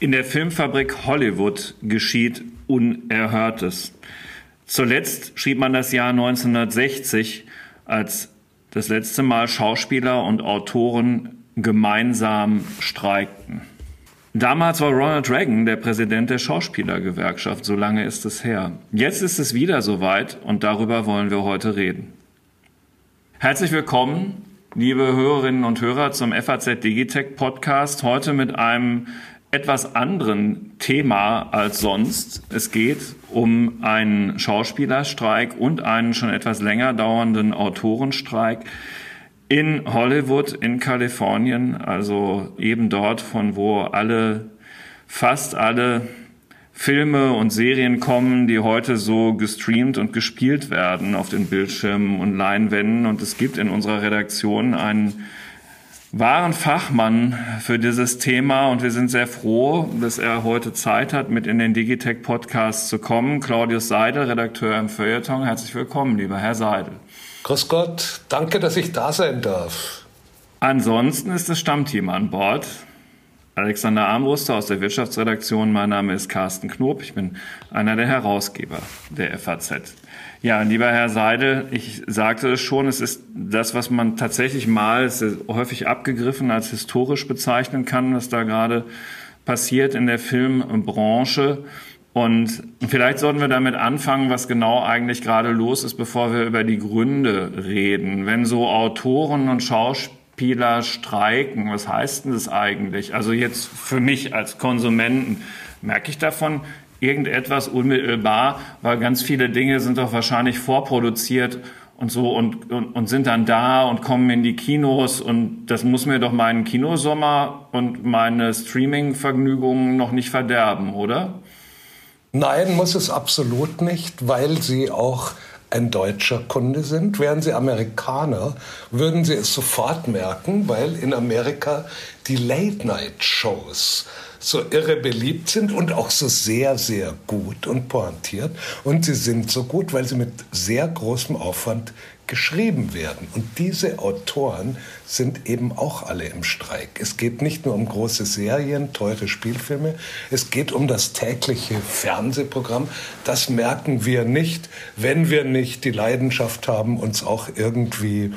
In der Filmfabrik Hollywood geschieht Unerhörtes. Zuletzt schrieb man das Jahr 1960, als das letzte Mal Schauspieler und Autoren gemeinsam streikten. Damals war Ronald Reagan der Präsident der Schauspielergewerkschaft, so lange ist es her. Jetzt ist es wieder soweit und darüber wollen wir heute reden. Herzlich willkommen, liebe Hörerinnen und Hörer, zum FAZ Digitech Podcast. Heute mit einem etwas anderen Thema als sonst. Es geht um einen Schauspielerstreik und einen schon etwas länger dauernden Autorenstreik in Hollywood in Kalifornien, also eben dort, von wo alle, fast alle Filme und Serien kommen, die heute so gestreamt und gespielt werden auf den Bildschirmen und Leinwänden. Und es gibt in unserer Redaktion einen wahren Fachmann für dieses Thema und wir sind sehr froh, dass er heute Zeit hat, mit in den Digitech Podcast zu kommen. Claudius Seidel, Redakteur im Feuilleton. Herzlich willkommen, lieber Herr Seidel. Grüß Gott, danke, dass ich da sein darf. Ansonsten ist das Stammteam an Bord. Alexander Armbruster aus der Wirtschaftsredaktion. Mein Name ist Carsten Knob. Ich bin einer der Herausgeber der FAZ. Ja, lieber Herr Seidel, ich sagte es schon, es ist das, was man tatsächlich mal häufig abgegriffen als historisch bezeichnen kann, was da gerade passiert in der Filmbranche. Und vielleicht sollten wir damit anfangen, was genau eigentlich gerade los ist, bevor wir über die Gründe reden. Wenn so Autoren und Schauspieler streiken, was heißt denn das eigentlich? Also jetzt für mich als Konsumenten, merke ich davon irgendetwas unmittelbar, weil ganz viele Dinge sind doch wahrscheinlich vorproduziert und so und, und, und sind dann da und kommen in die Kinos und das muss mir doch meinen Kinosommer und meine Streaming-Vergnügungen noch nicht verderben, oder? Nein, muss es absolut nicht, weil sie auch ein deutscher Kunde sind. Wären sie Amerikaner, würden sie es sofort merken, weil in Amerika die Late-Night-Shows so irre beliebt sind und auch so sehr, sehr gut und pointiert. Und sie sind so gut, weil sie mit sehr großem Aufwand geschrieben werden. Und diese Autoren sind eben auch alle im Streik. Es geht nicht nur um große Serien, teure Spielfilme, es geht um das tägliche Fernsehprogramm. Das merken wir nicht, wenn wir nicht die Leidenschaft haben, uns auch irgendwie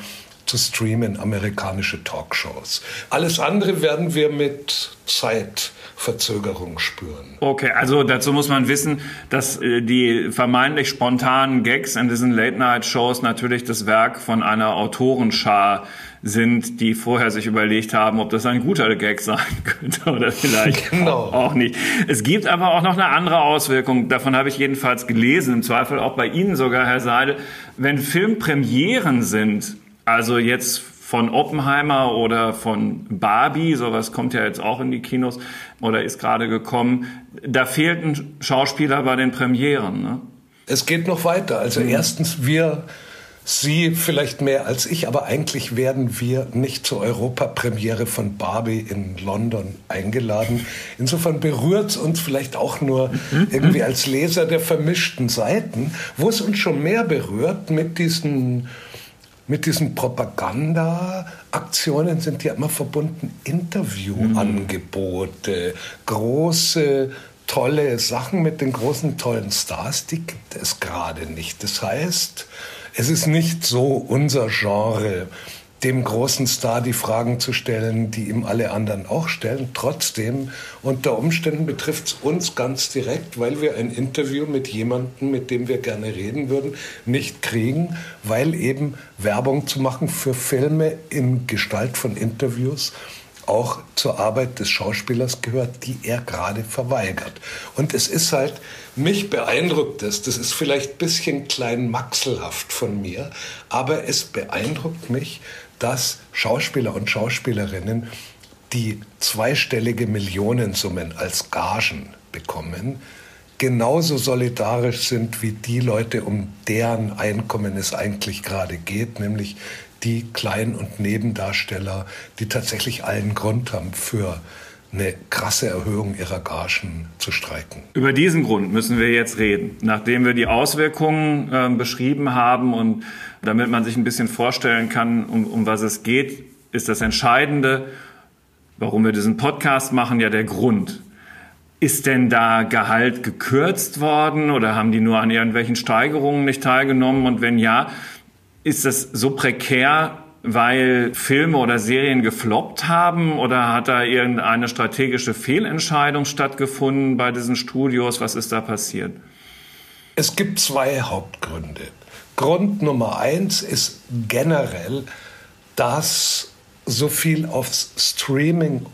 zu streamen, amerikanische Talkshows. Alles andere werden wir mit Zeit Verzögerung spüren. Okay, also dazu muss man wissen, dass äh, die vermeintlich spontanen Gags in diesen Late-Night-Shows natürlich das Werk von einer Autorenschar sind, die vorher sich überlegt haben, ob das ein guter Gag sein könnte oder vielleicht genau. auch nicht. Es gibt aber auch noch eine andere Auswirkung. Davon habe ich jedenfalls gelesen, im Zweifel auch bei Ihnen sogar, Herr Seidel. Wenn Filmpremieren sind, also jetzt von Oppenheimer oder von Barbie, sowas kommt ja jetzt auch in die Kinos oder ist gerade gekommen. Da fehlten Schauspieler bei den Premieren. Ne? Es geht noch weiter. Also mhm. erstens, wir, Sie vielleicht mehr als ich, aber eigentlich werden wir nicht zur Europapremiere von Barbie in London eingeladen. Insofern berührt es uns vielleicht auch nur mhm. irgendwie als Leser der vermischten Seiten, wo es uns schon mehr berührt mit diesen mit diesen Propaganda-Aktionen sind ja immer verbunden Interviewangebote, mhm. große, tolle Sachen mit den großen, tollen Stars, die gibt es gerade nicht. Das heißt, es ist nicht so unser Genre dem großen Star die Fragen zu stellen, die ihm alle anderen auch stellen. Trotzdem, unter Umständen betrifft es uns ganz direkt, weil wir ein Interview mit jemandem, mit dem wir gerne reden würden, nicht kriegen, weil eben Werbung zu machen für Filme in Gestalt von Interviews auch zur Arbeit des Schauspielers gehört, die er gerade verweigert. Und es ist halt, mich beeindruckt es, das ist vielleicht ein bisschen klein maxelhaft von mir, aber es beeindruckt mich, dass Schauspieler und Schauspielerinnen, die zweistellige Millionensummen als Gagen bekommen, genauso solidarisch sind wie die Leute, um deren Einkommen es eigentlich gerade geht, nämlich die Klein- und Nebendarsteller, die tatsächlich allen Grund haben für eine krasse Erhöhung ihrer Gagen zu streiken. Über diesen Grund müssen wir jetzt reden. Nachdem wir die Auswirkungen äh, beschrieben haben und damit man sich ein bisschen vorstellen kann, um, um was es geht, ist das Entscheidende, warum wir diesen Podcast machen, ja der Grund. Ist denn da Gehalt gekürzt worden oder haben die nur an irgendwelchen Steigerungen nicht teilgenommen? Und wenn ja, ist das so prekär, weil Filme oder Serien gefloppt haben oder hat da irgendeine strategische Fehlentscheidung stattgefunden bei diesen Studios? Was ist da passiert? Es gibt zwei Hauptgründe. Grund Nummer eins ist generell, dass so viel aufs Streaming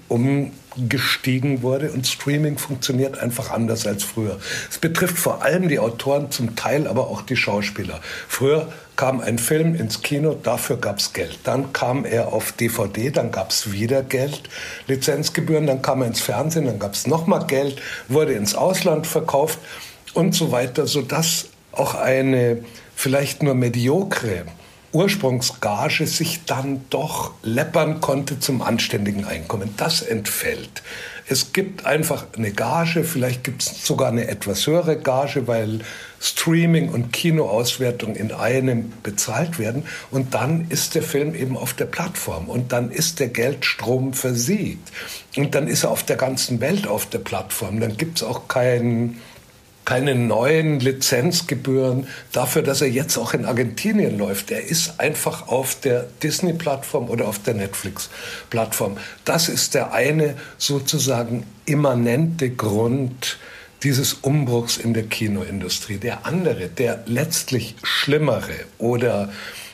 umgestiegen wurde und Streaming funktioniert einfach anders als früher. Es betrifft vor allem die Autoren, zum Teil aber auch die Schauspieler. Früher kam ein Film ins Kino, dafür gab es Geld. Dann kam er auf DVD, dann gab es wieder Geld, Lizenzgebühren, dann kam er ins Fernsehen, dann gab es nochmal Geld, wurde ins Ausland verkauft und so weiter, sodass auch eine vielleicht nur mediokre Ursprungsgage sich dann doch läppern konnte zum anständigen Einkommen. Das entfällt. Es gibt einfach eine Gage, vielleicht gibt es sogar eine etwas höhere Gage, weil Streaming und Kinoauswertung in einem bezahlt werden. Und dann ist der Film eben auf der Plattform und dann ist der Geldstrom versiegt. Und dann ist er auf der ganzen Welt auf der Plattform. Dann gibt es auch keinen keine neuen Lizenzgebühren dafür, dass er jetzt auch in Argentinien läuft. Er ist einfach auf der Disney-Plattform oder auf der Netflix-Plattform. Das ist der eine sozusagen immanente Grund dieses Umbruchs in der Kinoindustrie. Der andere, der letztlich schlimmere oder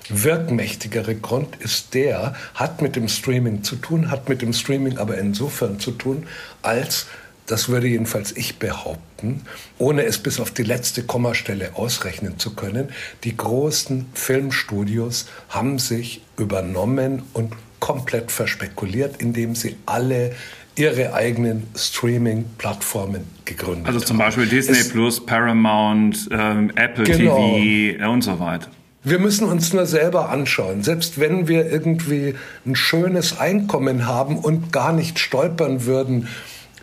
wirkmächtigere Grund ist der, hat mit dem Streaming zu tun, hat mit dem Streaming aber insofern zu tun, als das würde jedenfalls ich behaupten, ohne es bis auf die letzte Kommastelle ausrechnen zu können. Die großen Filmstudios haben sich übernommen und komplett verspekuliert, indem sie alle ihre eigenen Streaming-Plattformen gegründet haben. Also zum Beispiel Disney es, Plus, Paramount, ähm, Apple genau. TV und so weiter. Wir müssen uns nur selber anschauen. Selbst wenn wir irgendwie ein schönes Einkommen haben und gar nicht stolpern würden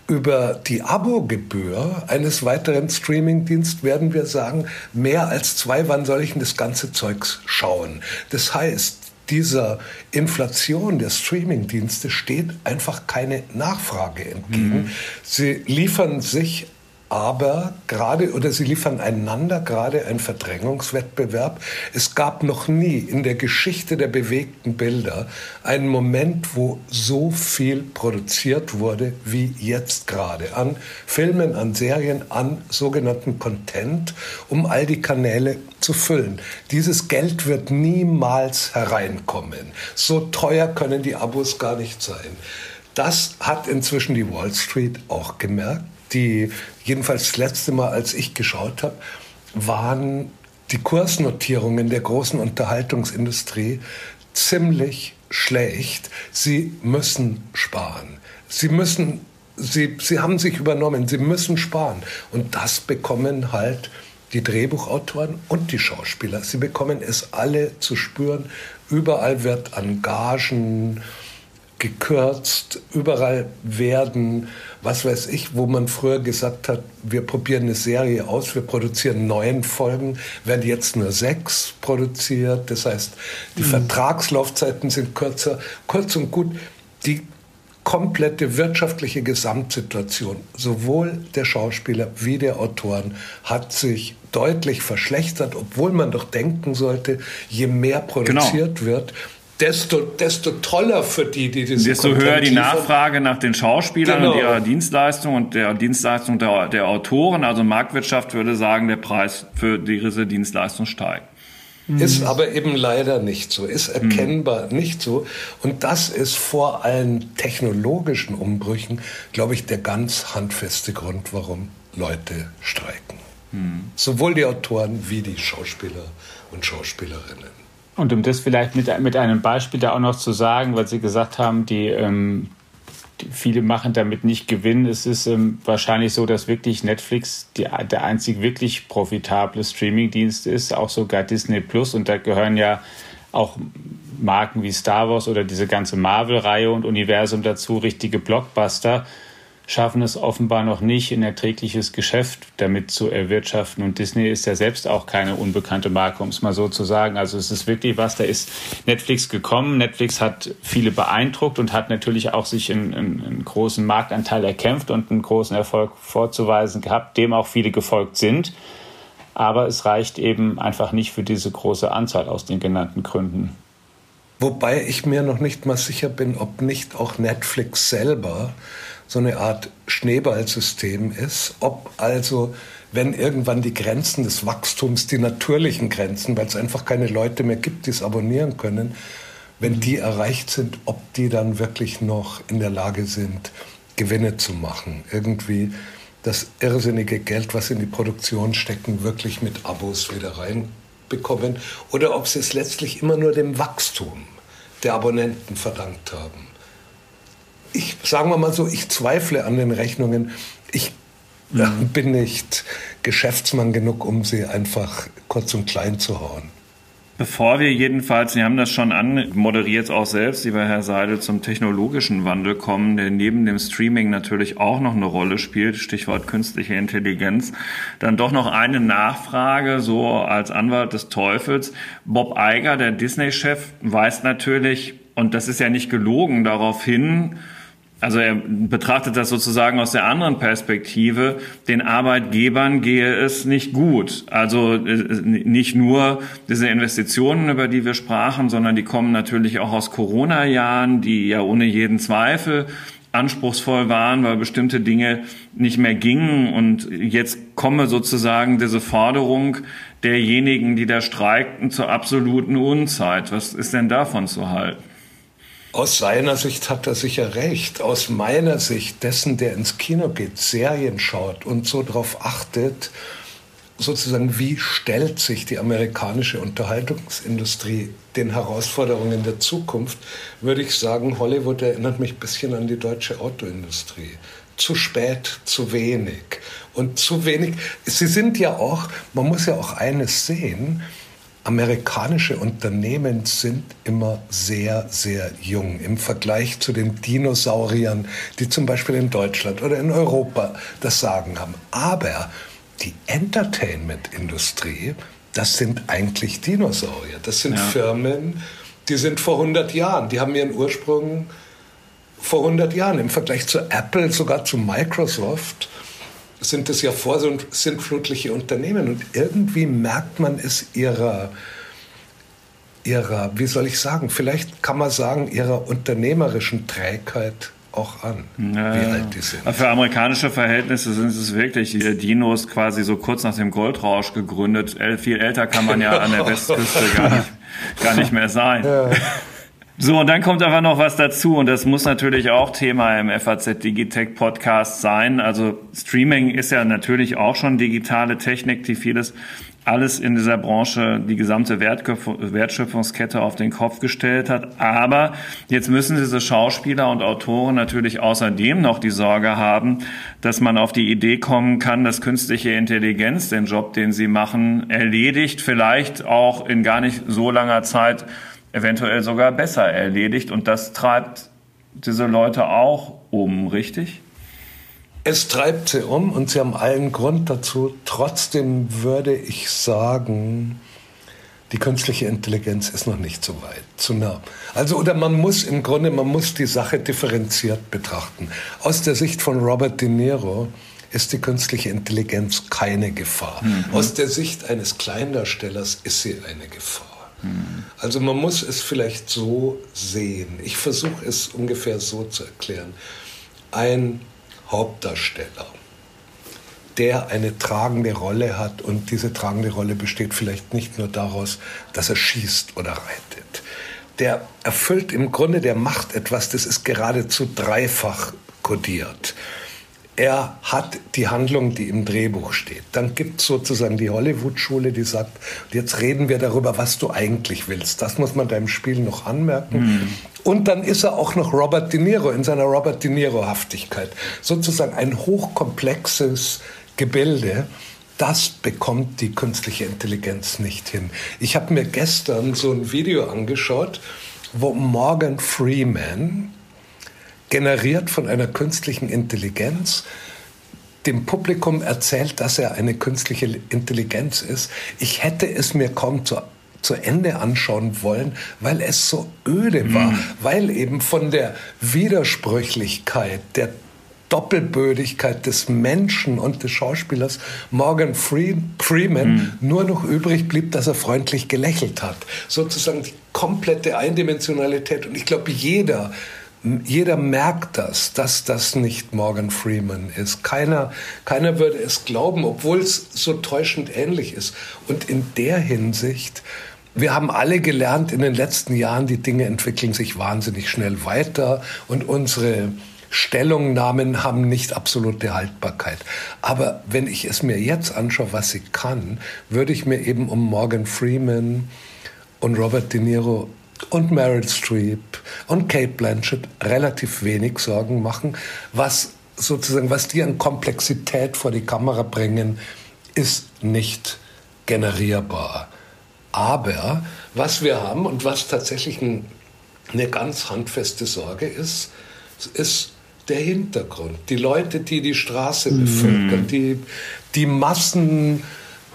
über die Abogebühr eines weiteren Streamingdienstes werden wir sagen, mehr als zwei, wann soll ich denn das ganze Zeugs schauen? Das heißt, dieser Inflation der Streamingdienste steht einfach keine Nachfrage entgegen. Mhm. Sie liefern sich aber gerade oder sie liefern einander gerade einen Verdrängungswettbewerb. Es gab noch nie in der Geschichte der bewegten Bilder einen Moment, wo so viel produziert wurde wie jetzt gerade an Filmen, an Serien, an sogenannten Content, um all die Kanäle zu füllen. Dieses Geld wird niemals hereinkommen. So teuer können die Abos gar nicht sein. Das hat inzwischen die Wall Street auch gemerkt die, jedenfalls das letzte Mal, als ich geschaut habe, waren die Kursnotierungen der großen Unterhaltungsindustrie ziemlich schlecht. Sie müssen sparen. Sie müssen, sie, sie haben sich übernommen. Sie müssen sparen. Und das bekommen halt die Drehbuchautoren und die Schauspieler. Sie bekommen es alle zu spüren. Überall wird an Gagen gekürzt. Überall werden was weiß ich, wo man früher gesagt hat, wir probieren eine Serie aus, wir produzieren neun Folgen, werden jetzt nur sechs produziert. Das heißt, die mhm. Vertragslaufzeiten sind kürzer. Kurz und gut, die komplette wirtschaftliche Gesamtsituation, sowohl der Schauspieler wie der Autoren, hat sich deutlich verschlechtert, obwohl man doch denken sollte, je mehr produziert genau. wird, desto, desto toller für die, die diese Desto Content höher die Nachfrage nach den Schauspielern genau. und ihrer Dienstleistung und der Dienstleistung der, der Autoren. Also Marktwirtschaft würde sagen, der Preis für diese Dienstleistung steigt. Ist mhm. aber eben leider nicht so, ist erkennbar mhm. nicht so. Und das ist vor allen technologischen Umbrüchen, glaube ich, der ganz handfeste Grund, warum Leute streiken. Mhm. Sowohl die Autoren wie die Schauspieler und Schauspielerinnen. Und um das vielleicht mit, mit einem Beispiel da auch noch zu sagen, weil Sie gesagt haben, die, ähm, die viele machen damit nicht Gewinn. Es ist ähm, wahrscheinlich so, dass wirklich Netflix die, der einzig wirklich profitable Streamingdienst ist, auch sogar Disney Plus. Und da gehören ja auch Marken wie Star Wars oder diese ganze Marvel-Reihe und Universum dazu, richtige Blockbuster. Schaffen es offenbar noch nicht, ein erträgliches Geschäft damit zu erwirtschaften. Und Disney ist ja selbst auch keine unbekannte Marke, um es mal so zu sagen. Also es ist wirklich was, da ist Netflix gekommen. Netflix hat viele beeindruckt und hat natürlich auch sich einen, einen großen Marktanteil erkämpft und einen großen Erfolg vorzuweisen gehabt, dem auch viele gefolgt sind. Aber es reicht eben einfach nicht für diese große Anzahl aus den genannten Gründen. Wobei ich mir noch nicht mal sicher bin, ob nicht auch Netflix selber so eine Art Schneeballsystem ist, ob also, wenn irgendwann die Grenzen des Wachstums, die natürlichen Grenzen, weil es einfach keine Leute mehr gibt, die es abonnieren können, wenn die erreicht sind, ob die dann wirklich noch in der Lage sind, Gewinne zu machen. Irgendwie das irrsinnige Geld, was in die Produktion stecken, wirklich mit Abos wieder reinbekommen. Oder ob sie es letztlich immer nur dem Wachstum der Abonnenten verdankt haben ich sagen wir mal so, ich zweifle an den Rechnungen. Ich mhm. bin nicht Geschäftsmann genug, um sie einfach kurz und klein zu hauen. Bevor wir jedenfalls, Sie haben das schon anmoderiert auch selbst, lieber Herr Seidel, zum technologischen Wandel kommen, der neben dem Streaming natürlich auch noch eine Rolle spielt, Stichwort künstliche Intelligenz, dann doch noch eine Nachfrage, so als Anwalt des Teufels. Bob Eiger, der Disney-Chef, weist natürlich, und das ist ja nicht gelogen, darauf hin, also er betrachtet das sozusagen aus der anderen Perspektive. Den Arbeitgebern gehe es nicht gut. Also äh, nicht nur diese Investitionen, über die wir sprachen, sondern die kommen natürlich auch aus Corona-Jahren, die ja ohne jeden Zweifel anspruchsvoll waren, weil bestimmte Dinge nicht mehr gingen. Und jetzt komme sozusagen diese Forderung derjenigen, die da streikten, zur absoluten Unzeit. Was ist denn davon zu halten? Aus seiner Sicht hat er sicher recht. Aus meiner Sicht, dessen, der ins Kino geht, Serien schaut und so darauf achtet, sozusagen, wie stellt sich die amerikanische Unterhaltungsindustrie den Herausforderungen der Zukunft, würde ich sagen, Hollywood erinnert mich ein bisschen an die deutsche Autoindustrie. Zu spät, zu wenig. Und zu wenig, sie sind ja auch, man muss ja auch eines sehen, amerikanische Unternehmen sind immer sehr, sehr jung im Vergleich zu den Dinosauriern, die zum Beispiel in Deutschland oder in Europa das Sagen haben. Aber die Entertainment-Industrie, das sind eigentlich Dinosaurier. Das sind ja. Firmen, die sind vor 100 Jahren, die haben ihren Ursprung vor 100 Jahren im Vergleich zu Apple, sogar zu Microsoft sind es ja vorsintflutliche Unternehmen und irgendwie merkt man es ihrer, ihrer, wie soll ich sagen, vielleicht kann man sagen, ihrer unternehmerischen Trägheit auch an, ja, wie alt die sind. Für amerikanische Verhältnisse sind es wirklich die Dinos quasi so kurz nach dem Goldrausch gegründet. Viel älter kann man ja an der Westküste gar nicht, gar nicht mehr sein. Ja. So, und dann kommt aber noch was dazu und das muss natürlich auch Thema im FAZ Digitech Podcast sein. Also Streaming ist ja natürlich auch schon digitale Technik, die vieles alles in dieser Branche die gesamte Wertschöpfungskette auf den Kopf gestellt hat. Aber jetzt müssen diese Schauspieler und Autoren natürlich außerdem noch die Sorge haben, dass man auf die Idee kommen kann, dass künstliche Intelligenz den Job, den sie machen, erledigt, vielleicht auch in gar nicht so langer Zeit eventuell sogar besser erledigt. Und das treibt diese Leute auch um, richtig? Es treibt sie um und sie haben allen Grund dazu. Trotzdem würde ich sagen, die künstliche Intelligenz ist noch nicht so weit, zu nah. Also, oder man muss im Grunde, man muss die Sache differenziert betrachten. Aus der Sicht von Robert De Niro ist die künstliche Intelligenz keine Gefahr. Mhm. Aus der Sicht eines Kleindarstellers ist sie eine Gefahr. Also man muss es vielleicht so sehen. Ich versuche es ungefähr so zu erklären. Ein Hauptdarsteller, der eine tragende Rolle hat und diese tragende Rolle besteht vielleicht nicht nur daraus, dass er schießt oder reitet. Der erfüllt im Grunde, der macht etwas, das ist geradezu dreifach kodiert er hat die Handlung, die im Drehbuch steht. Dann gibt es sozusagen die Hollywood-Schule, die sagt, jetzt reden wir darüber, was du eigentlich willst. Das muss man deinem Spiel noch anmerken. Mhm. Und dann ist er auch noch Robert De Niro in seiner Robert De Niro-Haftigkeit. Sozusagen ein hochkomplexes Gebilde. Das bekommt die künstliche Intelligenz nicht hin. Ich habe mir gestern so ein Video angeschaut, wo Morgan Freeman generiert von einer künstlichen Intelligenz, dem Publikum erzählt, dass er eine künstliche Intelligenz ist. Ich hätte es mir kaum zu, zu Ende anschauen wollen, weil es so öde war, mhm. weil eben von der Widersprüchlichkeit, der Doppelbödigkeit des Menschen und des Schauspielers Morgan Freeman mhm. nur noch übrig blieb, dass er freundlich gelächelt hat. Sozusagen die komplette Eindimensionalität. Und ich glaube, jeder jeder merkt das, dass das nicht Morgan Freeman ist. Keiner, keiner würde es glauben, obwohl es so täuschend ähnlich ist. Und in der Hinsicht, wir haben alle gelernt in den letzten Jahren, die Dinge entwickeln sich wahnsinnig schnell weiter und unsere Stellungnahmen haben nicht absolute Haltbarkeit. Aber wenn ich es mir jetzt anschaue, was sie kann, würde ich mir eben um Morgan Freeman und Robert De Niro und Meryl Streep und Kate Blanchett relativ wenig Sorgen machen. Was sozusagen, was die an Komplexität vor die Kamera bringen, ist nicht generierbar. Aber was wir haben und was tatsächlich ein, eine ganz handfeste Sorge ist, ist der Hintergrund. Die Leute, die die Straße mhm. bevölkern, die, die Massen,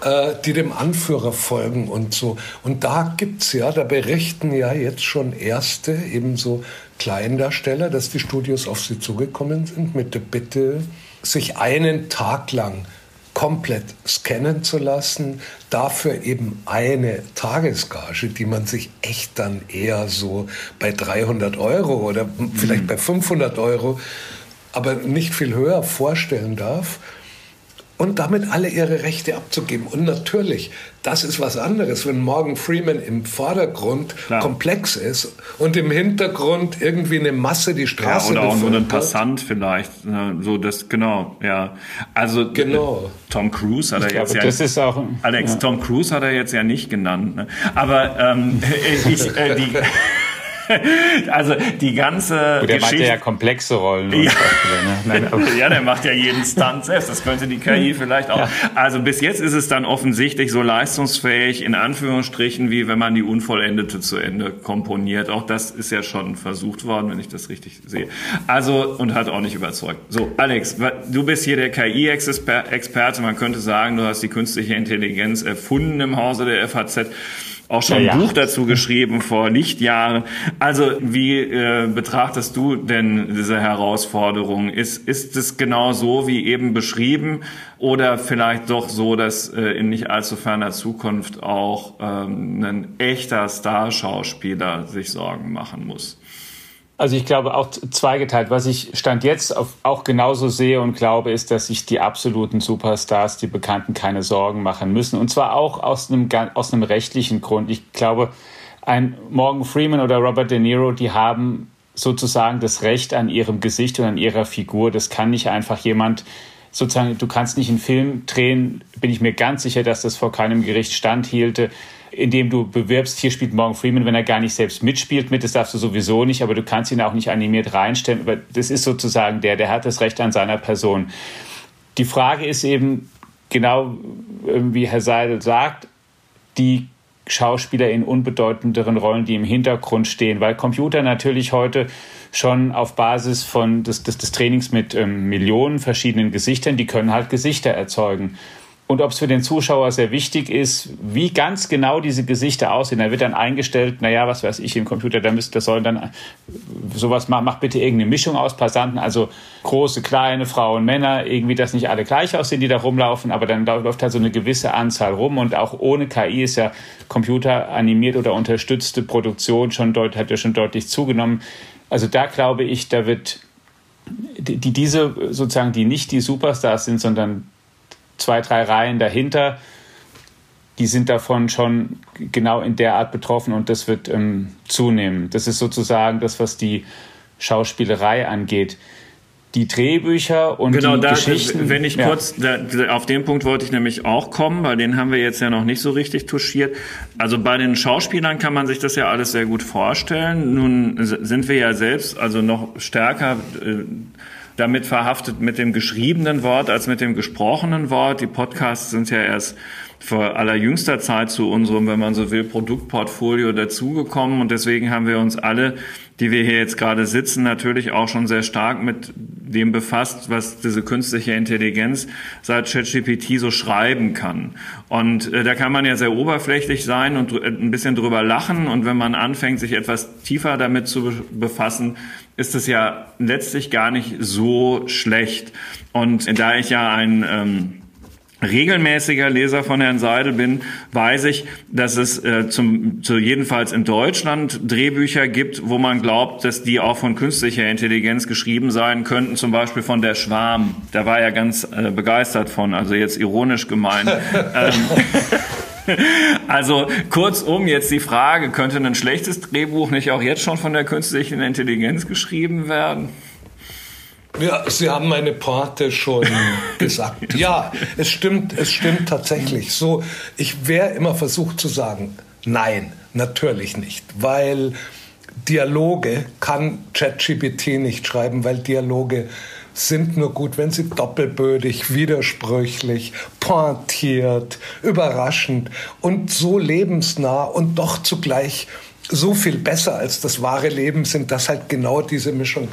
äh, die dem Anführer folgen und so. Und da gibt es ja, da berichten ja jetzt schon erste, ebenso Kleindarsteller, dass die Studios auf sie zugekommen sind mit der Bitte, sich einen Tag lang komplett scannen zu lassen, dafür eben eine Tagesgage, die man sich echt dann eher so bei 300 Euro oder vielleicht mhm. bei 500 Euro, aber nicht viel höher vorstellen darf und damit alle ihre Rechte abzugeben. Und natürlich, das ist was anderes, wenn Morgan Freeman im Vordergrund Klar. komplex ist und im Hintergrund irgendwie eine Masse die Straße ja, oder auch nur ein Passant vielleicht, ne, so das genau, ja. Also genau. Tom Cruise hat er jetzt glaube, ja, das ist auch, Alex, ja. Tom Cruise hat er jetzt ja nicht genannt, ne? aber ähm, ich, äh, die also die ganze Gut, der Geschichte... macht ja komplexe Rollen. Ja. Ne? Nein, ja, der macht ja jeden Stunt selbst. Das könnte die KI vielleicht auch. Ja. Also bis jetzt ist es dann offensichtlich so leistungsfähig, in Anführungsstrichen, wie wenn man die Unvollendete zu Ende komponiert. Auch das ist ja schon versucht worden, wenn ich das richtig sehe. Also, und hat auch nicht überzeugt. So, Alex, du bist hier der KI-Experte. Man könnte sagen, du hast die künstliche Intelligenz erfunden im Hause der FAZ auch schon ja, ein Buch dazu geschrieben vor Lichtjahren. Also wie äh, betrachtest du denn diese Herausforderung? Ist, ist es genau so wie eben beschrieben oder vielleicht doch so, dass äh, in nicht allzu ferner Zukunft auch ähm, ein echter Starschauspieler sich Sorgen machen muss? Also ich glaube auch zweigeteilt. Was ich Stand jetzt auch genauso sehe und glaube, ist, dass sich die absoluten Superstars, die Bekannten, keine Sorgen machen müssen. Und zwar auch aus einem, aus einem rechtlichen Grund. Ich glaube, ein Morgan Freeman oder Robert De Niro, die haben sozusagen das Recht an ihrem Gesicht und an ihrer Figur. Das kann nicht einfach jemand sozusagen, du kannst nicht einen Film drehen, bin ich mir ganz sicher, dass das vor keinem Gericht standhielte indem du bewirbst, hier spielt Morgan Freeman, wenn er gar nicht selbst mitspielt mit, das darfst du sowieso nicht, aber du kannst ihn auch nicht animiert reinstellen. Aber das ist sozusagen der, der hat das Recht an seiner Person. Die Frage ist eben, genau wie Herr Seidel sagt, die Schauspieler in unbedeutenderen Rollen, die im Hintergrund stehen, weil Computer natürlich heute schon auf Basis von des, des, des Trainings mit ähm, Millionen verschiedenen Gesichtern, die können halt Gesichter erzeugen und ob es für den Zuschauer sehr wichtig ist, wie ganz genau diese Gesichter aussehen. Da wird dann eingestellt, naja, was weiß ich, im Computer, da müsst, das sollen dann sowas machen, mach bitte irgendeine Mischung aus Passanten, also große, kleine, Frauen, Männer, irgendwie, dass nicht alle gleich aussehen, die da rumlaufen, aber dann läuft halt so eine gewisse Anzahl rum und auch ohne KI ist ja computeranimiert oder unterstützte Produktion schon deut, hat ja schon deutlich zugenommen. Also da glaube ich, da wird die, diese sozusagen, die nicht die Superstars sind, sondern zwei, drei Reihen dahinter, die sind davon schon genau in der Art betroffen und das wird ähm, zunehmen. Das ist sozusagen das, was die Schauspielerei angeht. Die Drehbücher und genau, die da, Geschichten. Wenn ich ja. kurz, da, auf den Punkt wollte ich nämlich auch kommen, weil den haben wir jetzt ja noch nicht so richtig touchiert. Also bei den Schauspielern kann man sich das ja alles sehr gut vorstellen. Nun sind wir ja selbst also noch stärker äh, damit verhaftet mit dem geschriebenen Wort als mit dem gesprochenen Wort. Die Podcasts sind ja erst vor allerjüngster Zeit zu unserem, wenn man so will, Produktportfolio dazugekommen. Und deswegen haben wir uns alle, die wir hier jetzt gerade sitzen, natürlich auch schon sehr stark mit dem befasst, was diese künstliche Intelligenz seit ChatGPT so schreiben kann. Und äh, da kann man ja sehr oberflächlich sein und ein bisschen drüber lachen. Und wenn man anfängt, sich etwas tiefer damit zu befassen, ist es ja letztlich gar nicht so schlecht. Und da ich ja ein ähm, regelmäßiger Leser von Herrn Seidel bin, weiß ich, dass es äh, zum, zu jedenfalls in Deutschland Drehbücher gibt, wo man glaubt, dass die auch von künstlicher Intelligenz geschrieben sein könnten, zum Beispiel von der Schwarm. Da war er ganz äh, begeistert von, also jetzt ironisch gemeint. ähm, also kurzum jetzt die Frage, könnte ein schlechtes Drehbuch nicht auch jetzt schon von der künstlichen Intelligenz geschrieben werden? Ja, Sie haben meine Porte schon gesagt. Ja, es stimmt, es stimmt tatsächlich. So, ich wäre immer versucht zu sagen, nein, natürlich nicht, weil Dialoge kann ChatGPT nicht schreiben, weil Dialoge sind nur gut, wenn sie doppelbödig, widersprüchlich, pointiert, überraschend und so lebensnah und doch zugleich so viel besser als das wahre Leben sind, dass halt genau diese Mischung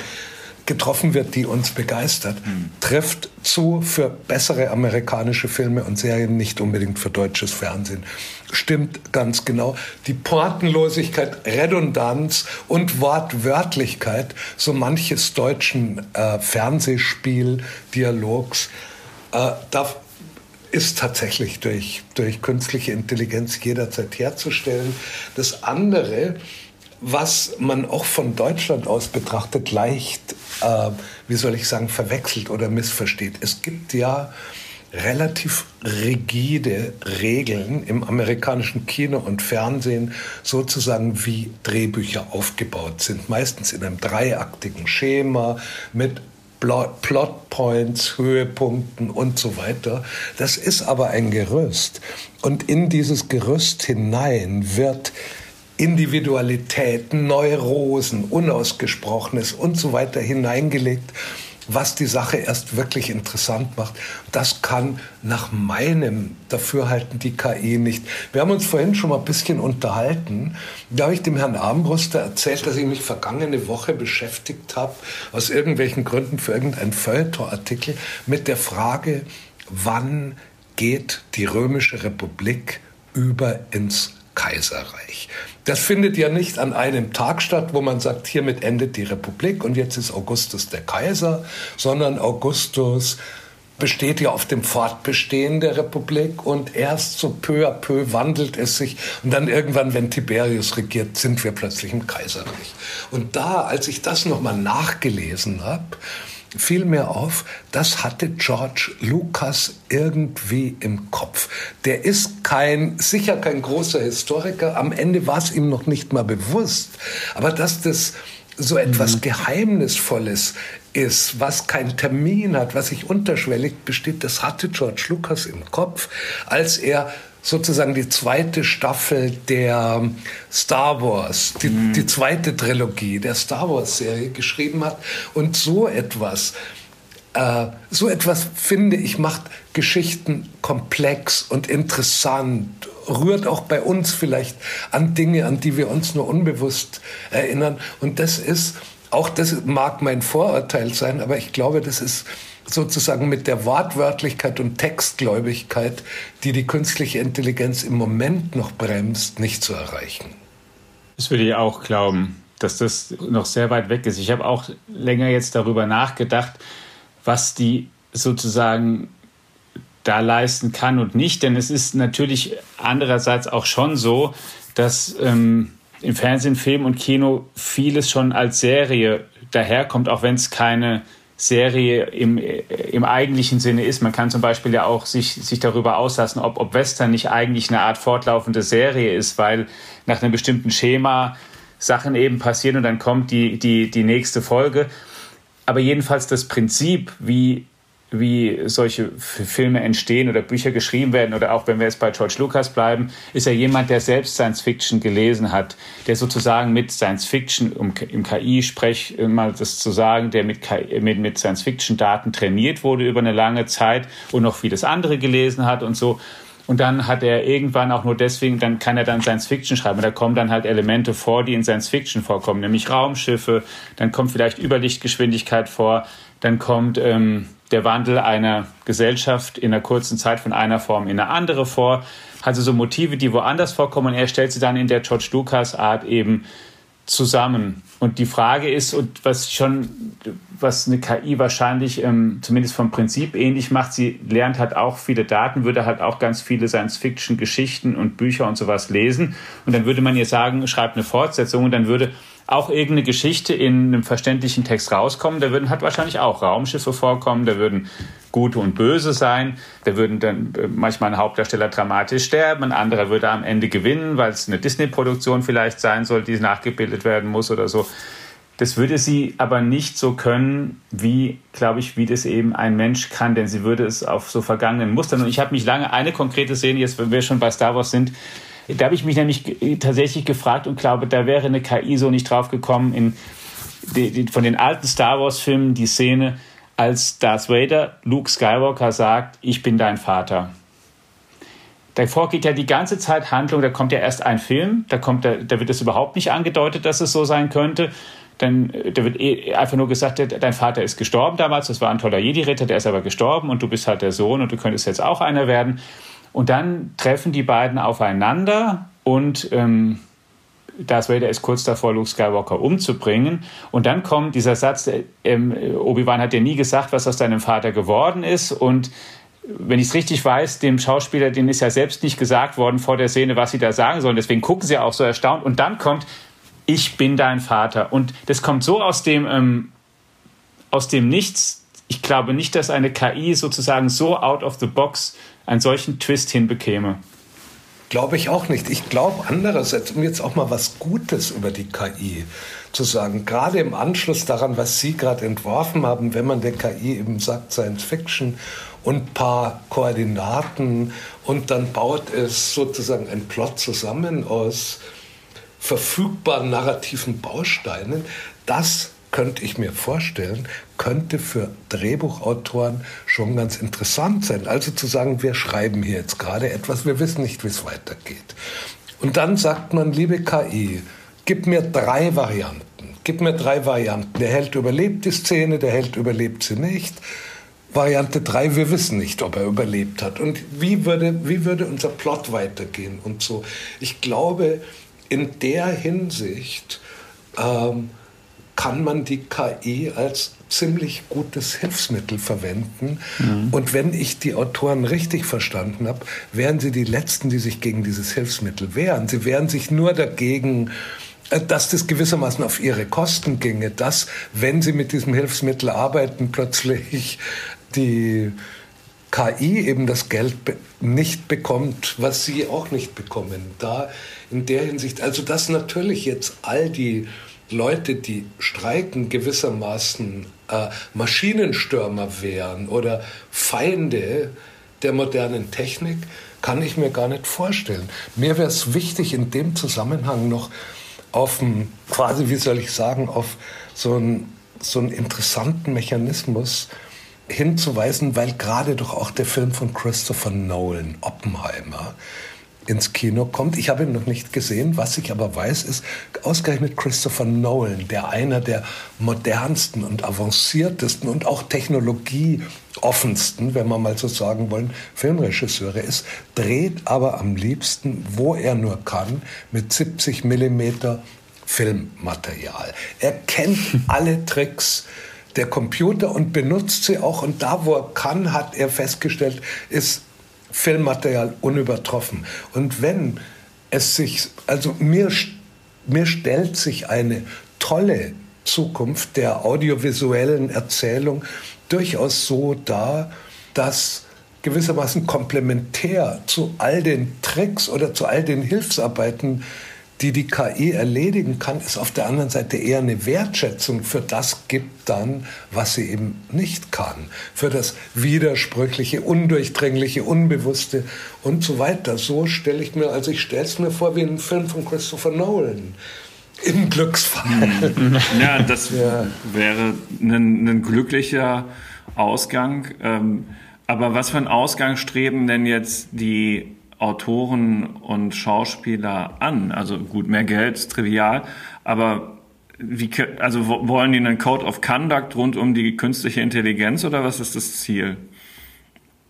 getroffen wird, die uns begeistert, mhm. trifft zu für bessere amerikanische Filme und Serien, nicht unbedingt für deutsches Fernsehen. Stimmt ganz genau. Die Portenlosigkeit, Redundanz und Wortwörtlichkeit so manches deutschen äh, Fernsehspiel-Dialogs, äh, da ist tatsächlich durch, durch künstliche Intelligenz jederzeit herzustellen. Das andere, was man auch von Deutschland aus betrachtet leicht, äh, wie soll ich sagen, verwechselt oder missversteht. Es gibt ja relativ rigide Regeln im amerikanischen Kino und Fernsehen, sozusagen wie Drehbücher aufgebaut sind. Meistens in einem dreiaktigen Schema mit Plotpoints, Höhepunkten und so weiter. Das ist aber ein Gerüst. Und in dieses Gerüst hinein wird Individualität, Neurosen, Unausgesprochenes und so weiter hineingelegt, was die Sache erst wirklich interessant macht. Das kann nach meinem Dafürhalten die KI nicht. Wir haben uns vorhin schon mal ein bisschen unterhalten. Da habe ich dem Herrn Armbruster erzählt, dass ich mich vergangene Woche beschäftigt habe, aus irgendwelchen Gründen für irgendeinen Feuilleton-Artikel, mit der Frage, wann geht die Römische Republik über ins Kaiserreich. Das findet ja nicht an einem Tag statt, wo man sagt, hiermit endet die Republik und jetzt ist Augustus der Kaiser, sondern Augustus besteht ja auf dem Fortbestehen der Republik und erst so peu à peu wandelt es sich und dann irgendwann, wenn Tiberius regiert, sind wir plötzlich im Kaiserreich. Und da, als ich das nochmal nachgelesen habe, fiel mir auf, das hatte George Lucas irgendwie im Kopf. Der ist kein, sicher kein großer Historiker. Am Ende war es ihm noch nicht mal bewusst. Aber dass das so etwas mhm. Geheimnisvolles ist, was keinen Termin hat, was sich unterschwellig besteht, das hatte George Lucas im Kopf, als er sozusagen die zweite Staffel der Star Wars, die, mhm. die zweite Trilogie der Star Wars-Serie geschrieben hat. Und so etwas, äh, so etwas finde ich, macht Geschichten komplex und interessant, rührt auch bei uns vielleicht an Dinge, an die wir uns nur unbewusst erinnern. Und das ist, auch das mag mein Vorurteil sein, aber ich glaube, das ist sozusagen mit der Wortwörtlichkeit und Textgläubigkeit, die die künstliche Intelligenz im Moment noch bremst, nicht zu erreichen. Das würde ich auch glauben, dass das noch sehr weit weg ist. Ich habe auch länger jetzt darüber nachgedacht, was die sozusagen da leisten kann und nicht. Denn es ist natürlich andererseits auch schon so, dass ähm, im Fernsehen, Film und Kino vieles schon als Serie daherkommt, auch wenn es keine Serie im, im eigentlichen Sinne ist. Man kann zum Beispiel ja auch sich, sich darüber auslassen, ob, ob Western nicht eigentlich eine Art fortlaufende Serie ist, weil nach einem bestimmten Schema Sachen eben passieren und dann kommt die, die, die nächste Folge. Aber jedenfalls das Prinzip, wie wie solche Filme entstehen oder Bücher geschrieben werden oder auch wenn wir jetzt bei George Lucas bleiben, ist er jemand, der selbst Science Fiction gelesen hat, der sozusagen mit Science Fiction, um im KI-Sprech mal das zu sagen, der mit, mit, mit Science Fiction Daten trainiert wurde über eine lange Zeit und noch vieles andere gelesen hat und so. Und dann hat er irgendwann auch nur deswegen, dann kann er dann Science Fiction schreiben. Und da kommen dann halt Elemente vor, die in Science Fiction vorkommen, nämlich Raumschiffe, dann kommt vielleicht Überlichtgeschwindigkeit vor, dann kommt ähm, der Wandel einer Gesellschaft in einer kurzen Zeit von einer Form in eine andere vor. Also so Motive, die woanders vorkommen, und er stellt sie dann in der George Lucas Art eben zusammen. Und die Frage ist, und was schon, was eine KI wahrscheinlich ähm, zumindest vom Prinzip ähnlich macht, sie lernt halt auch viele Daten, würde halt auch ganz viele Science-Fiction-Geschichten und Bücher und sowas lesen. Und dann würde man ihr sagen, schreibt eine Fortsetzung und dann würde auch irgendeine Geschichte in einem verständlichen Text rauskommen. Da würden halt wahrscheinlich auch Raumschiffe vorkommen, da würden Gute und Böse sein, da würden dann äh, manchmal ein Hauptdarsteller dramatisch sterben, ein anderer würde am Ende gewinnen, weil es eine Disney-Produktion vielleicht sein soll, die nachgebildet werden muss oder so. Das würde sie aber nicht so können, wie, glaube ich, wie das eben ein Mensch kann, denn sie würde es auf so vergangenen Mustern. Und ich habe mich lange eine konkrete Szene, jetzt wenn wir schon bei Star Wars sind, da habe ich mich nämlich tatsächlich gefragt und glaube, da wäre eine KI so nicht drauf gekommen, in die, die, von den alten Star Wars-Filmen die Szene, als Darth Vader Luke Skywalker sagt, ich bin dein Vater. Davor geht ja die ganze Zeit Handlung, da kommt ja erst ein Film, da, kommt, da, da wird es überhaupt nicht angedeutet, dass es so sein könnte. Dann da wird eh einfach nur gesagt, dein Vater ist gestorben damals, das war ein toller Jedi-Ritter, der ist aber gestorben und du bist halt der Sohn und du könntest jetzt auch einer werden. Und dann treffen die beiden aufeinander und ähm, Darth Vader ist kurz davor, Luke Skywalker umzubringen. Und dann kommt dieser Satz, ähm, Obi-Wan hat dir nie gesagt, was aus deinem Vater geworden ist. Und wenn ich es richtig weiß, dem Schauspieler, dem ist ja selbst nicht gesagt worden vor der Szene, was sie da sagen sollen. Deswegen gucken sie auch so erstaunt. Und dann kommt, ich bin dein Vater. Und das kommt so aus dem, ähm, aus dem Nichts. Ich glaube nicht, dass eine KI sozusagen so out of the box einen solchen Twist hinbekäme. Glaube ich auch nicht. Ich glaube andererseits, um jetzt auch mal was Gutes über die KI zu sagen, gerade im Anschluss daran, was Sie gerade entworfen haben, wenn man der KI eben sagt Science Fiction und ein paar Koordinaten und dann baut es sozusagen ein Plot zusammen aus verfügbaren narrativen Bausteinen, das könnte ich mir vorstellen, könnte für Drehbuchautoren schon ganz interessant sein. Also zu sagen, wir schreiben hier jetzt gerade etwas, wir wissen nicht, wie es weitergeht. Und dann sagt man, liebe KI, gib mir drei Varianten. Gib mir drei Varianten. Der Held überlebt die Szene, der Held überlebt sie nicht. Variante 3, wir wissen nicht, ob er überlebt hat. Und wie würde, wie würde unser Plot weitergehen und so. Ich glaube, in der Hinsicht ähm, kann man die KI als ziemlich gutes Hilfsmittel verwenden. Mhm. Und wenn ich die Autoren richtig verstanden habe, wären sie die Letzten, die sich gegen dieses Hilfsmittel wehren. Sie wehren sich nur dagegen, äh, dass das gewissermaßen auf ihre Kosten ginge, dass, wenn sie mit diesem Hilfsmittel arbeiten, plötzlich die KI eben das Geld be nicht bekommt, was sie auch nicht bekommen. Da in der Hinsicht, also dass natürlich jetzt all die Leute, die streiken, gewissermaßen äh, Maschinenstürmer wären oder Feinde der modernen Technik, kann ich mir gar nicht vorstellen. Mir wäre es wichtig, in dem Zusammenhang noch auf einen, quasi, wie soll ich sagen, auf so einen, so einen interessanten Mechanismus hinzuweisen, weil gerade doch auch der Film von Christopher Nolan, Oppenheimer, ins Kino kommt. Ich habe ihn noch nicht gesehen. Was ich aber weiß, ist ausgerechnet Christopher Nolan, der einer der modernsten und avanciertesten und auch technologieoffensten, wenn man mal so sagen wollen, Filmregisseure ist, dreht aber am liebsten, wo er nur kann, mit 70 Millimeter Filmmaterial. Er kennt alle Tricks der Computer und benutzt sie auch. Und da, wo er kann, hat er festgestellt, ist Filmmaterial unübertroffen. Und wenn es sich, also mir, mir stellt sich eine tolle Zukunft der audiovisuellen Erzählung durchaus so dar, dass gewissermaßen komplementär zu all den Tricks oder zu all den Hilfsarbeiten, die die KI erledigen kann, ist auf der anderen Seite eher eine Wertschätzung für das gibt dann, was sie eben nicht kann. Für das Widersprüchliche, Undurchdringliche, Unbewusste und so weiter. So stelle ich mir, also ich stelle es mir vor wie einen Film von Christopher Nolan. Im Glücksfall. Hm. Ja, das ja. wäre ein, ein, glücklicher Ausgang. Ähm, aber was für ein Ausgang streben denn jetzt die Autoren und Schauspieler an? Also gut, mehr Geld ist trivial, aber wie, also wollen die einen Code of Conduct rund um die künstliche Intelligenz oder was ist das Ziel?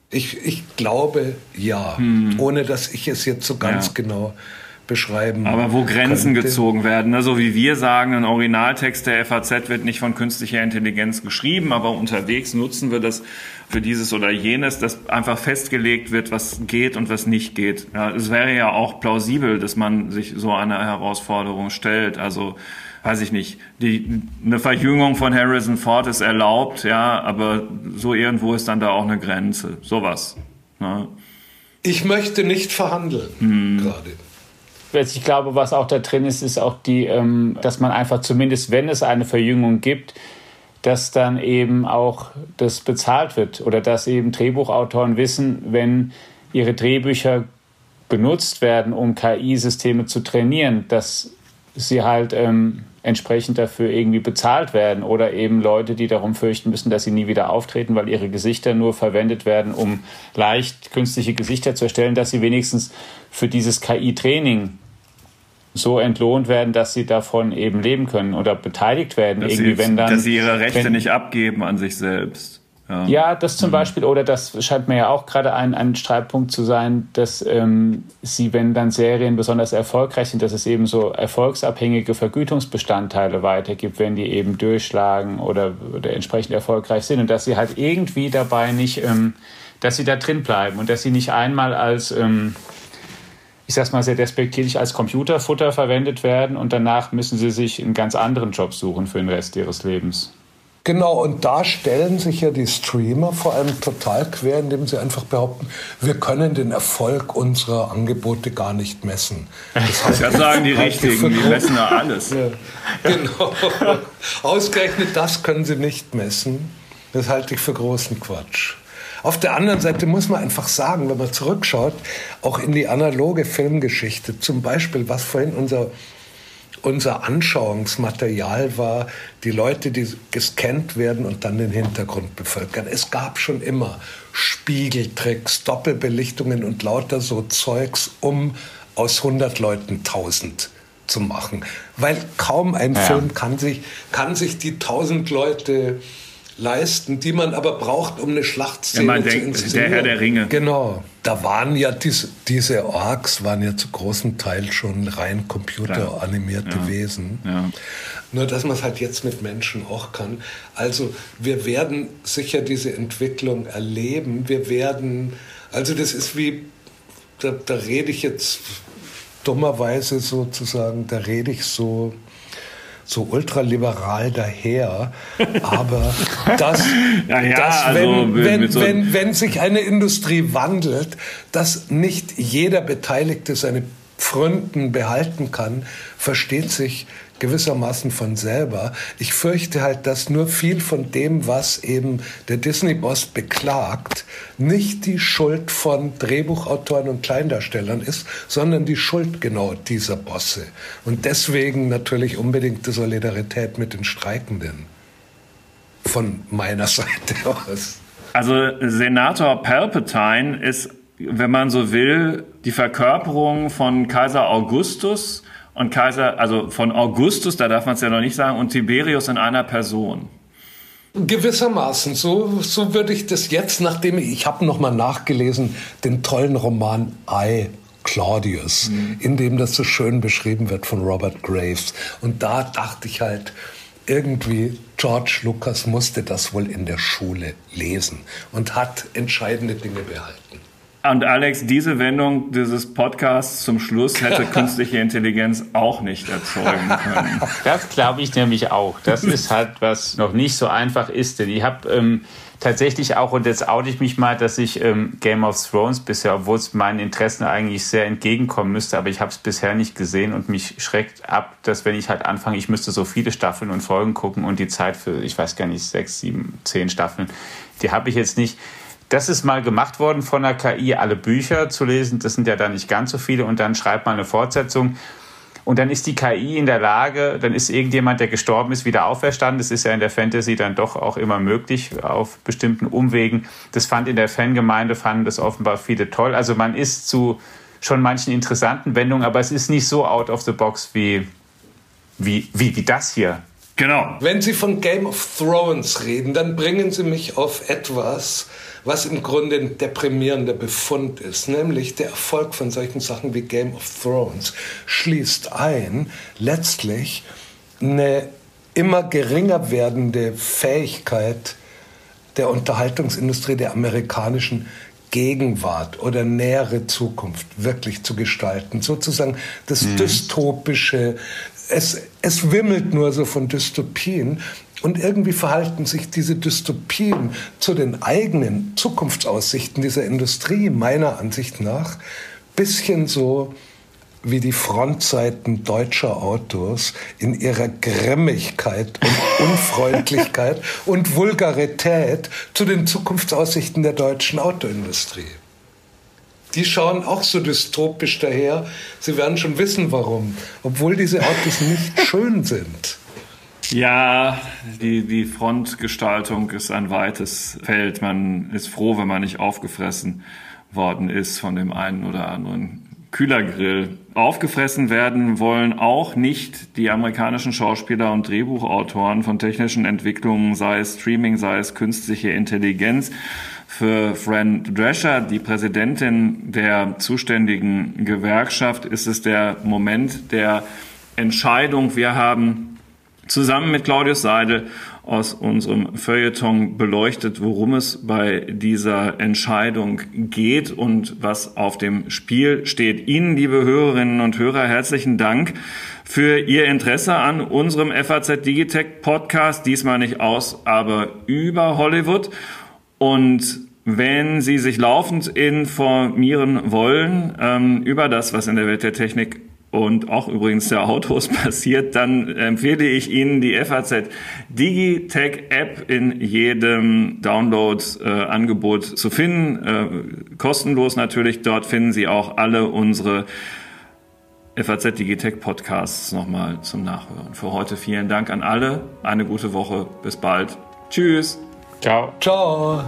Ich, ich glaube ja, hm. ohne dass ich es jetzt so ganz ja. genau beschreiben. Aber wo Grenzen könnte. gezogen werden, ne? so wie wir sagen, ein Originaltext der FAZ wird nicht von künstlicher Intelligenz geschrieben, aber unterwegs nutzen wir das für dieses oder jenes, dass einfach festgelegt wird, was geht und was nicht geht. Ja, es wäre ja auch plausibel, dass man sich so eine Herausforderung stellt. Also weiß ich nicht, die, eine Verjüngung von Harrison Ford ist erlaubt, ja, aber so irgendwo ist dann da auch eine Grenze. Sowas. Ne? Ich möchte nicht verhandeln hm. gerade ich glaube, was auch da drin ist, ist auch die, ähm, dass man einfach zumindest, wenn es eine Verjüngung gibt, dass dann eben auch das bezahlt wird oder dass eben Drehbuchautoren wissen, wenn ihre Drehbücher benutzt werden, um KI-Systeme zu trainieren, dass sie halt ähm, entsprechend dafür irgendwie bezahlt werden oder eben Leute, die darum fürchten müssen, dass sie nie wieder auftreten, weil ihre Gesichter nur verwendet werden, um leicht künstliche Gesichter zu erstellen, dass sie wenigstens für dieses KI-Training so entlohnt werden, dass sie davon eben leben können oder beteiligt werden. Dass, irgendwie, sie, wenn dann, dass sie ihre Rechte wenn, nicht abgeben an sich selbst. Ja. ja, das zum mhm. Beispiel, oder das scheint mir ja auch gerade ein, ein Streitpunkt zu sein, dass ähm, sie, wenn dann Serien besonders erfolgreich sind, dass es eben so erfolgsabhängige Vergütungsbestandteile weitergibt, wenn die eben durchschlagen oder, oder entsprechend erfolgreich sind und dass sie halt irgendwie dabei nicht, ähm, dass sie da drin bleiben und dass sie nicht einmal als ähm, ich sag's mal sehr despektierlich, als Computerfutter verwendet werden und danach müssen sie sich einen ganz anderen Job suchen für den Rest ihres Lebens. Genau, und da stellen sich ja die Streamer vor allem total quer, indem sie einfach behaupten, wir können den Erfolg unserer Angebote gar nicht messen. Das, heißt, das sagen die Richtigen, die messen ja alles. Ja, genau. Ausgerechnet das können sie nicht messen. Das halte ich für großen Quatsch. Auf der anderen Seite muss man einfach sagen, wenn man zurückschaut, auch in die analoge Filmgeschichte, zum Beispiel, was vorhin unser unser Anschauungsmaterial war, die Leute, die gescannt werden und dann den Hintergrund bevölkern. Es gab schon immer Spiegeltricks, Doppelbelichtungen und lauter so Zeugs, um aus 100 Leuten 1000 zu machen. Weil kaum ein ja. Film kann sich, kann sich die 1000 Leute leisten, die man aber braucht, um eine Schlachtszene ja, zu inszenieren. Der Herr der Ringe. Genau. Da waren ja diese, diese Orks waren ja zu großem Teil schon rein computeranimierte ja. Wesen. Ja. Nur, dass man es halt jetzt mit Menschen auch kann. Also, wir werden sicher diese Entwicklung erleben. Wir werden, also das ist wie, da, da rede ich jetzt dummerweise sozusagen, da rede ich so so ultraliberal daher, aber dass, ja, ja, dass also wenn, wenn, so wenn, wenn sich eine Industrie wandelt, dass nicht jeder Beteiligte seine Pfründen behalten kann, versteht sich gewissermaßen von selber. Ich fürchte halt, dass nur viel von dem, was eben der Disney-Boss beklagt, nicht die Schuld von Drehbuchautoren und Kleindarstellern ist, sondern die Schuld genau dieser Bosse. Und deswegen natürlich unbedingte Solidarität mit den Streikenden. Von meiner Seite aus. Also Senator Palpatine ist, wenn man so will, die Verkörperung von Kaiser Augustus und Kaiser, also von Augustus, da darf man es ja noch nicht sagen, und Tiberius in einer Person. Gewissermaßen, so, so würde ich das jetzt, nachdem ich, ich habe nochmal nachgelesen, den tollen Roman I, Claudius, mhm. in dem das so schön beschrieben wird von Robert Graves. Und da dachte ich halt, irgendwie, George Lucas musste das wohl in der Schule lesen und hat entscheidende Dinge behalten. Und Alex, diese Wendung dieses Podcasts zum Schluss hätte künstliche Intelligenz auch nicht erzeugen können. Das glaube ich nämlich auch. Das ist halt, was noch nicht so einfach ist. Denn ich habe ähm, tatsächlich auch, und jetzt oute ich mich mal, dass ich ähm, Game of Thrones bisher, obwohl es meinen Interessen eigentlich sehr entgegenkommen müsste, aber ich habe es bisher nicht gesehen und mich schreckt ab, dass wenn ich halt anfange, ich müsste so viele Staffeln und Folgen gucken und die Zeit für, ich weiß gar nicht, sechs, sieben, zehn Staffeln, die habe ich jetzt nicht. Das ist mal gemacht worden von der KI, alle Bücher zu lesen. Das sind ja dann nicht ganz so viele. Und dann schreibt man eine Fortsetzung. Und dann ist die KI in der Lage, dann ist irgendjemand, der gestorben ist, wieder auferstanden. Das ist ja in der Fantasy dann doch auch immer möglich auf bestimmten Umwegen. Das fand in der Fangemeinde, fanden das offenbar viele toll. Also man ist zu schon manchen interessanten Wendungen, aber es ist nicht so out of the box wie, wie, wie, wie das hier. Genau. Wenn Sie von Game of Thrones reden, dann bringen Sie mich auf etwas, was im Grunde ein deprimierender Befund ist, nämlich der Erfolg von solchen Sachen wie Game of Thrones schließt ein, letztlich eine immer geringer werdende Fähigkeit der Unterhaltungsindustrie der amerikanischen Gegenwart oder nähere Zukunft wirklich zu gestalten. Sozusagen das mhm. dystopische, es, es wimmelt nur so von Dystopien und irgendwie verhalten sich diese Dystopien zu den eigenen Zukunftsaussichten dieser Industrie meiner Ansicht nach bisschen so wie die Frontseiten deutscher Autos in ihrer Grimmigkeit und Unfreundlichkeit und Vulgarität zu den Zukunftsaussichten der deutschen Autoindustrie. Die schauen auch so dystopisch daher. Sie werden schon wissen, warum, obwohl diese Autos nicht schön sind. Ja, die, die Frontgestaltung ist ein weites Feld. Man ist froh, wenn man nicht aufgefressen worden ist von dem einen oder anderen Kühlergrill. Aufgefressen werden wollen auch nicht die amerikanischen Schauspieler und Drehbuchautoren von technischen Entwicklungen, sei es Streaming, sei es künstliche Intelligenz. Für Fran Drescher, die Präsidentin der zuständigen Gewerkschaft, ist es der Moment der Entscheidung. Wir haben zusammen mit Claudius Seidel aus unserem Feuilleton beleuchtet, worum es bei dieser Entscheidung geht und was auf dem Spiel steht. Ihnen, liebe Hörerinnen und Hörer, herzlichen Dank für Ihr Interesse an unserem FAZ Digitech Podcast. Diesmal nicht aus, aber über Hollywood. Und wenn Sie sich laufend informieren wollen ähm, über das, was in der Welt der Technik und auch übrigens der Autos passiert, dann empfehle ich Ihnen die FAZ Digitech App in jedem Download-Angebot äh, zu finden. Äh, kostenlos natürlich. Dort finden Sie auch alle unsere FAZ Digitech Podcasts nochmal zum Nachhören. Für heute vielen Dank an alle. Eine gute Woche. Bis bald. Tschüss. Ciao. Ciao.